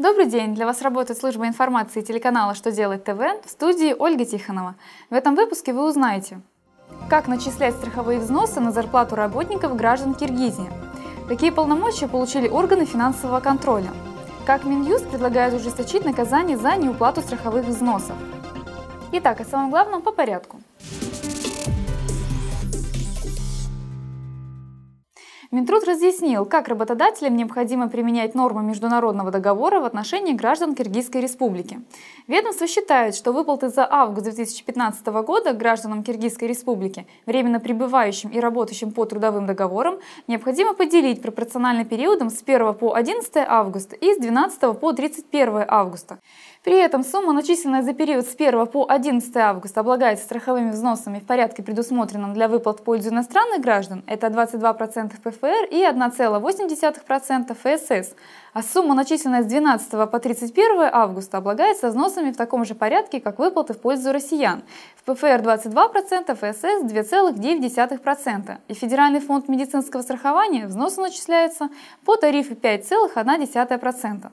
Добрый день! Для вас работает служба информации телеканала «Что делать ТВ» в студии Ольга Тихонова. В этом выпуске вы узнаете, как начислять страховые взносы на зарплату работников граждан Киргизии, какие полномочия получили органы финансового контроля, как Минюст предлагает ужесточить наказание за неуплату страховых взносов. Итак, о самом главном по порядку. Минтруд разъяснил, как работодателям необходимо применять нормы международного договора в отношении граждан Киргизской республики. Ведомство считает, что выплаты за август 2015 года гражданам Киргизской республики, временно пребывающим и работающим по трудовым договорам, необходимо поделить пропорционально периодом с 1 по 11 августа и с 12 по 31 августа. При этом сумма, начисленная за период с 1 по 11 августа, облагается страховыми взносами в порядке, предусмотренном для выплат в пользу иностранных граждан, это 22% ПФР и 1,8% ФСС, а сумма, начисленная с 12 по 31 августа, облагается взносами в таком же порядке, как выплаты в пользу россиян. В ПФР 22%, ФСС 2,9%. И Федеральный фонд медицинского страхования взносы начисляются по тарифу 5,1%.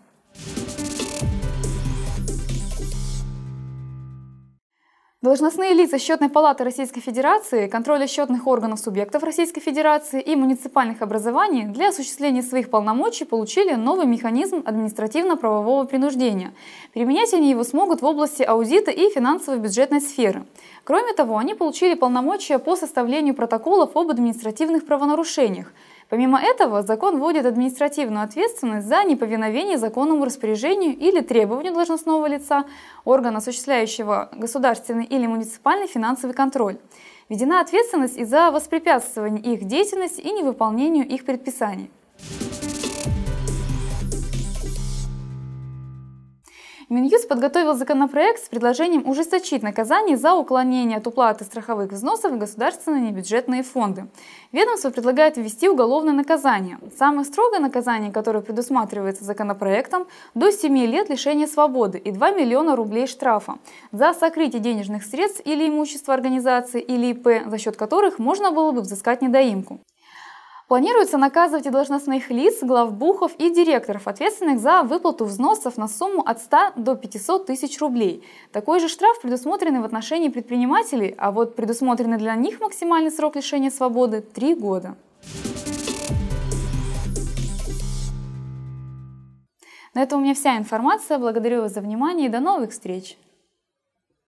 Должностные лица Счетной палаты Российской Федерации, контроля счетных органов субъектов Российской Федерации и муниципальных образований для осуществления своих полномочий получили новый механизм административно-правового принуждения. Применять они его смогут в области аудита и финансово-бюджетной сферы. Кроме того, они получили полномочия по составлению протоколов об административных правонарушениях, Помимо этого, закон вводит административную ответственность за неповиновение законному распоряжению или требованию должностного лица, органа, осуществляющего государственный или муниципальный финансовый контроль. Введена ответственность и за воспрепятствование их деятельности и невыполнению их предписаний. Минюст подготовил законопроект с предложением ужесточить наказание за уклонение от уплаты страховых взносов в государственные небюджетные фонды. Ведомство предлагает ввести уголовное наказание. Самое строгое наказание, которое предусматривается законопроектом, до 7 лет лишения свободы и 2 миллиона рублей штрафа за сокрытие денежных средств или имущества организации или ИП, за счет которых можно было бы взыскать недоимку. Планируется наказывать и должностных лиц, главбухов и директоров, ответственных за выплату взносов на сумму от 100 до 500 тысяч рублей. Такой же штраф предусмотренный в отношении предпринимателей, а вот предусмотренный для них максимальный срок лишения свободы – 3 года. На этом у меня вся информация. Благодарю вас за внимание и до новых встреч!